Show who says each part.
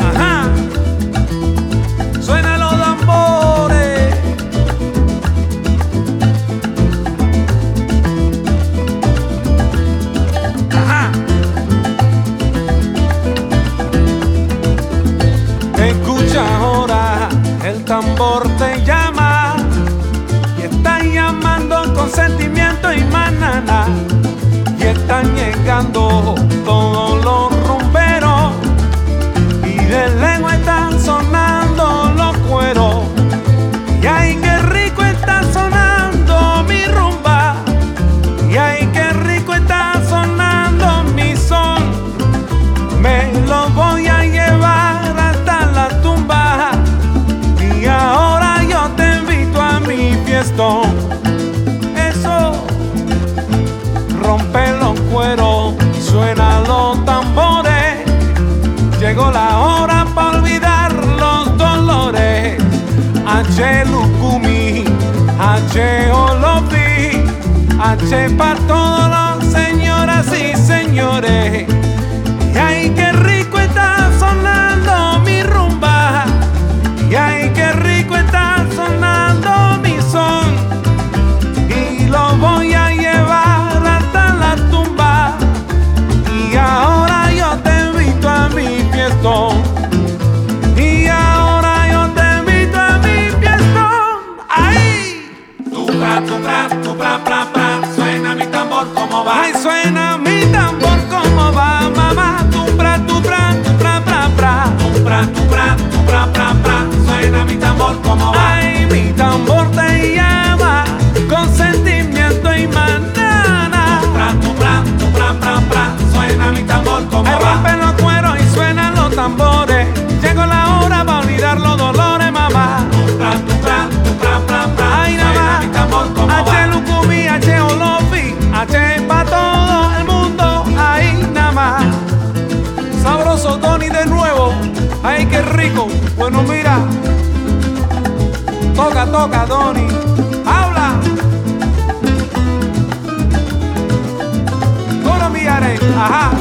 Speaker 1: Ajá. Suenan los tambores. Ajá. Escucha ahora, el tambor te llama y está llamando con sentimiento y manana y están llegando todos Llegó la hora para olvidar los dolores. H. Lukumi, H. Olofi, H. para todos los
Speaker 2: Tu pra, tu pra, pra, suena mi tambor como va.
Speaker 1: ¡Ay! Suena mi tambor como va, mamá. Tu pra, tu pra, pra, pra, pra.
Speaker 2: Tu pra, suena mi tambor como va.
Speaker 1: Ay, mi tambor te llama con sentimiento y manana.
Speaker 2: Tu pra, tu pra, suena mi tambor como va.
Speaker 1: rompen los cueros y suenan los tambores. Llegó la hora para olvidar los dolores, Ay, qué rico. Bueno, mira. Toca, toca, Tony. Habla. Colombiares. Ajá.